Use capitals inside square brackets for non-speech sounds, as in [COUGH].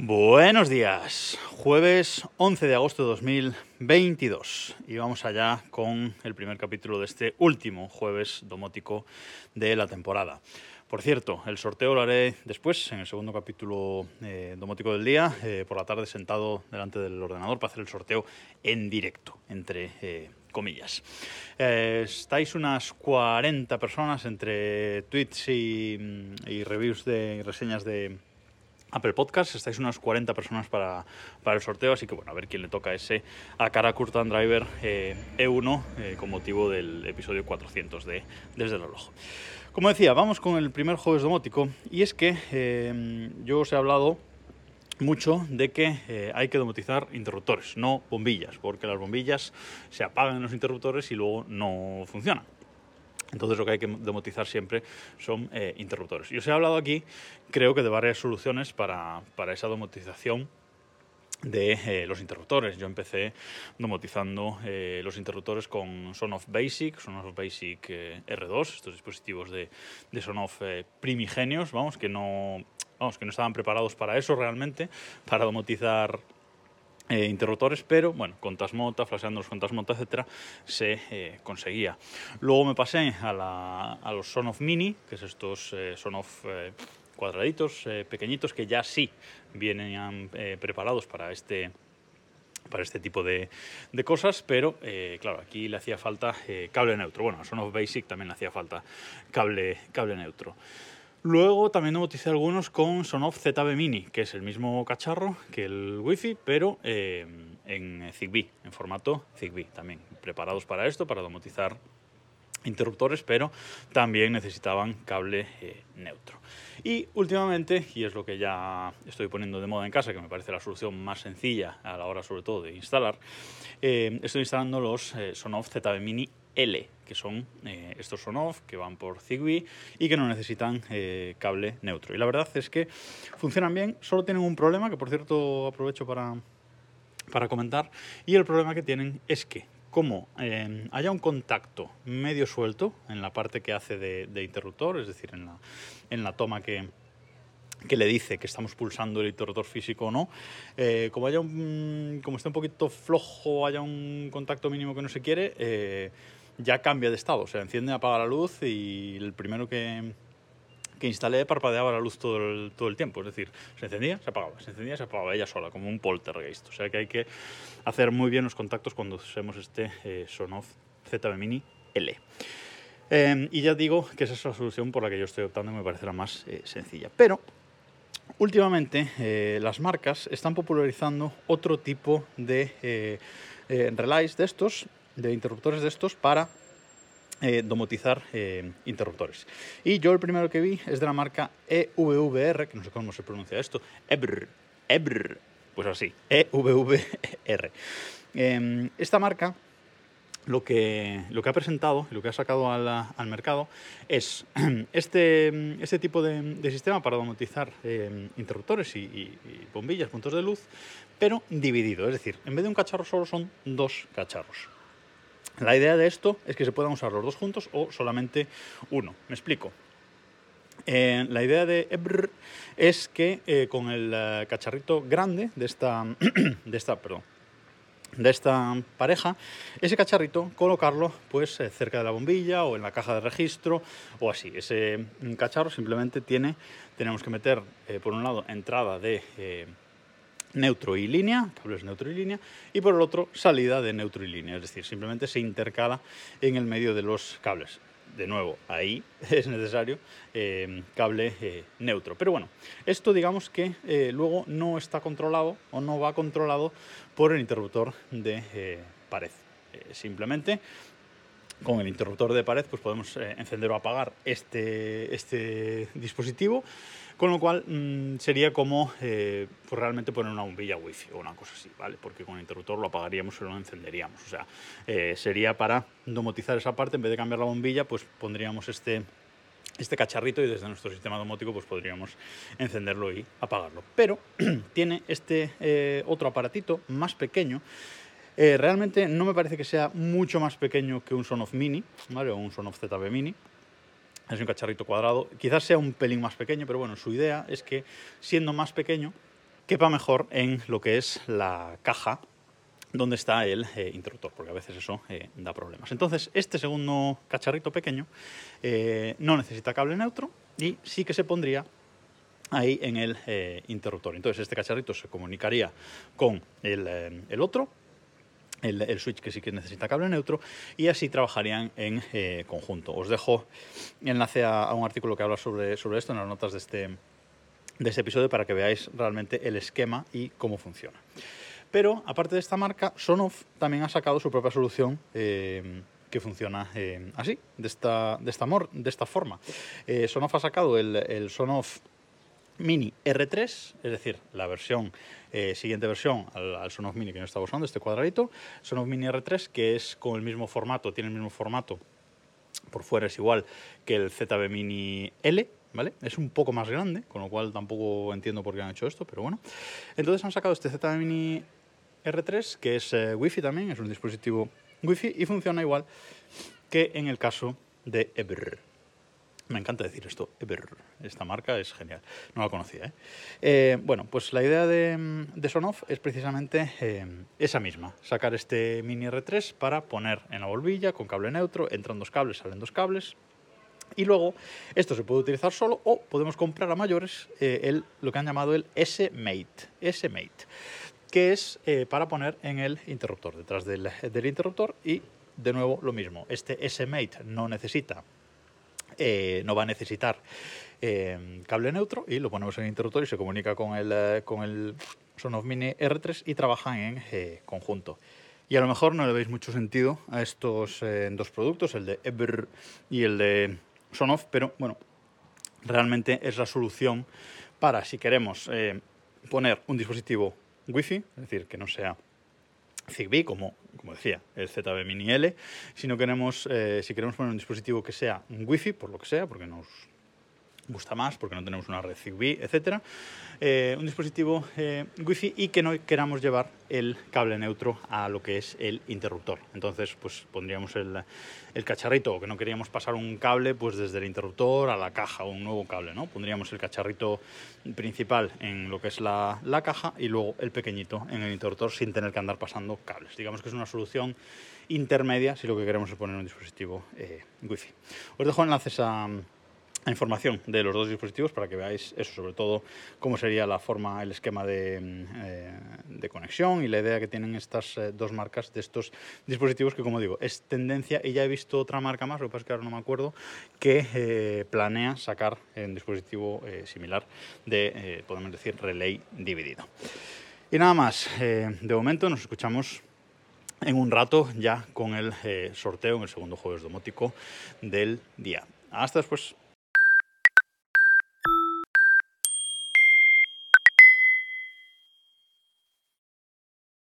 Buenos días, jueves 11 de agosto de 2022 y vamos allá con el primer capítulo de este último jueves domótico de la temporada. Por cierto, el sorteo lo haré después, en el segundo capítulo eh, domótico del día, eh, por la tarde sentado delante del ordenador para hacer el sorteo en directo, entre eh, comillas. estáis unas 40 personas entre tweets y, reviews de y reseñas de, Apple Podcast. Estáis unas 40 personas para, el sorteo, así que bueno, a ver quién le toca ese a cara Curtan Driver E1 eh, e con motivo del episodio 400 de Desde el reloj. Como decía, vamos con el primer jueves domótico y es que eh, yo os he hablado mucho de que eh, hay que domotizar interruptores, no bombillas, porque las bombillas se apagan en los interruptores y luego no funcionan. Entonces lo que hay que demotizar siempre son eh, interruptores. Y os he hablado aquí, creo que de varias soluciones para, esa domotización de eh, los interruptores. Yo empecé domotizando eh, los interruptores con Sonoff Basic, Sonoff Basic R2, estos dispositivos de, de Sonoff primigenios, vamos, que no, vamos, que no estaban preparados para eso realmente, para domotizar eh, interruptores, pero bueno, con Tasmota, flasheándolos con Tasmota, etcétera, se eh, conseguía. Luego me pasé a, a los Sonoff Mini, que es estos eh, Sonoff cuadraditos, pequeñitos, que ya sí vienen preparados para este para este tipo de, de cosas, pero claro, aquí le hacía falta cable neutro. Bueno, a Sonoff Basic también le hacía falta cable, cable neutro. Luego también utilicé algunos con Sonoff ZB Mini, que es el mismo cacharro que el Wi-Fi, pero eh, en Zigbee, en formato Zigbee también, preparados para esto, para domotizar interruptores, pero también necesitaban cable eh, neutro. Y últimamente, y es lo que ya estoy poniendo de moda en casa, que me parece la solución más sencilla a la hora sobre todo de instalar, eh, estoy instalando los Sonoff ZB Mini L, que son eh, estos on-off que van por Zigbee y que no necesitan eh, cable neutro. Y la verdad es que funcionan bien, solo tienen un problema, que por cierto aprovecho para, para comentar, y el problema que tienen es que como eh, haya un contacto medio suelto en la parte que hace de, interruptor, es decir, en la, en la toma que, que le dice que estamos pulsando el interruptor físico o no. como, haya un, como esté un poquito flojo, haya un contacto mínimo que no se quiere, ya cambia de estado. O sea, enciende, apaga la luz y el primero que, que instalé parpadeaba la luz todo el, todo el tiempo. Es decir, se encendía, se apagaba, se encendía, se apagaba ella sola, como un poltergeist. O sea que hay que hacer muy bien los contactos cuando usemos este eh, Sonoff ZB Mini L. Em, y ya digo que esa es la solución por la que yo estoy optando y me parece la más eh, sencilla. Pero últimamente eh, las marcas están popularizando otro tipo de relays de estos de interruptores de estos para eh, domotizar eh, interruptores. Y yo el primero que vi es de la marca EVVR, que no sé cómo se pronuncia esto, EBR, EBR, pues así, EVVR. Em, esta marca lo que, lo que ha presentado lo que ha sacado al, mercado es [CLEARS THROAT] este, este tipo de, sistema para domotizar em, interruptores y, bombillas, puntos de luz, pero dividido. Es decir, en vez de un cacharro solo son dos cacharros. La idea de esto es que se puedan usar los dos juntos o solamente uno. Me explico. Eh, la idea de EBR es que eh, con el eh, cacharrito grande de esta, [CLEARS THROAT] de esta, perdón, de esta pareja, ese cacharrito colocarlo pues cerca de la bombilla o en la caja de registro o así. Ese mm, cacharro simplemente tiene, tenemos que meter por un lado entrada de neutro y línea, cables neutro y línea, y por el otro salida de neutro y línea, es decir, simplemente se intercala en el medio de los cables. De nuevo, ahí [LAUGHS] es necesario eh, cable eh, neutro. Pero bueno, esto digamos que eh, luego no está controlado o no va controlado por el interruptor de pared. simplemente con el interruptor de pared pues podemos encender o apagar este, este dispositivo con lo cual mm, sería como eh, pues realmente poner una bombilla wifi o una cosa así, ¿vale? Porque con el interruptor lo apagaríamos o lo encenderíamos. O sea, eh, sería para domotizar esa parte, en vez de cambiar la bombilla, pues pondríamos este, este cacharrito y desde nuestro sistema domótico pues podríamos encenderlo y apagarlo. Pero [CLEARS THROAT] tiene este eh, otro aparatito más pequeño realmente no me parece que sea mucho más pequeño que un Sonoff Mini, ¿vale? O un Sonoff ZB Mini. Es un cacharrito cuadrado. Quizás sea un pelín más pequeño, pero bueno, su idea es que siendo más pequeño quepa mejor en lo que es la caja donde está el eh, interruptor, porque a veces eso eh, da problemas. Entonces, este segundo cacharrito pequeño eh, no necesita cable neutro y sí que se pondría ahí en el interruptor. Entonces, este cacharrito se comunicaría con el, otro, el, switch que sí que necesita cable neutro, y así trabajarían en conjunto. Os dejo enlace a, un artículo que habla sobre, sobre esto en las notas de este, de este episodio para que veáis realmente el esquema y cómo funciona. Pero aparte de esta marca, Sonoff también ha sacado su propia solución. Eh, que funciona eh, así, de esta, de esta, de esta forma. Eh, Sonoff ha sacado el, el, Sonoff Mini R3, es decir, la versión, siguiente versión al, Sonoff Mini que no estaba usando, este cuadradito. Sonoff Mini R3, que es con el mismo formato, tiene el mismo formato, por fuera es igual que el ZB Mini L, ¿vale? Es un poco más grande, con lo cual tampoco entiendo por qué han hecho esto, pero bueno. Entonces han sacado este ZB Mini R3, que es eh, Wi-Fi también, es un dispositivo Wi-Fi y funciona igual que en el caso de Eber. Me encanta decir esto. Esta marca es genial. No la conocía. ¿eh? Eh, bueno, pues la idea de, de Sonoff es precisamente esa misma. Sacar este mini R3 para poner en la bombilla con cable neutro. Entran dos cables, salen dos cables. Y luego esto se puede utilizar solo o podemos comprar a mayores el, lo que han llamado el S-Mate. S-Mate que es eh, para poner en el interruptor, detrás del, interruptor y de nuevo lo mismo. Este S-Mate no necesita, eh, no va a necesitar eh, cable neutro y lo ponemos en el interruptor y se comunica con el, con el Mini R3 y trabajan en conjunto. Y a lo mejor no le veis mucho sentido a estos dos productos, el de Eber y el de Sonoff, pero bueno, realmente es la solución para si queremos poner un dispositivo Wi-Fi, es decir, que no sea Zigbee, como, como decía, el ZB Mini L, si, queremos, eh, si queremos poner un dispositivo que sea Wi-Fi, por lo que sea, porque nos gusta más porque no tenemos una red Zigbee, etc. Eh, un dispositivo eh, Wi-Fi y que no queramos llevar el cable neutro a lo que es el interruptor. Entonces, pues pondríamos el, cacharrito o que no queríamos pasar un cable pues desde el interruptor a la caja o un nuevo cable, ¿no? Pondríamos el cacharrito principal en lo que es la, la caja y luego el pequeñito en el interruptor sin tener que andar pasando cables. Digamos que es una solución intermedia si lo que queremos es poner un dispositivo eh, Wi-Fi. Os dejo enlaces a información de los dos dispositivos para que veáis eso, sobre todo cómo sería la forma, el esquema de, mm, eh, conexión y la idea que tienen estas eh, dos marcas de estos dispositivos que, como digo, es tendencia y ya he visto otra marca más, lo que pasa es que ahora no me acuerdo, que eh, planea sacar un dispositivo similar de, podemos decir, relay dividido. Y nada más, de momento nos escuchamos en un rato ya con el sorteo en el segundo jueves domótico del día. Hasta después.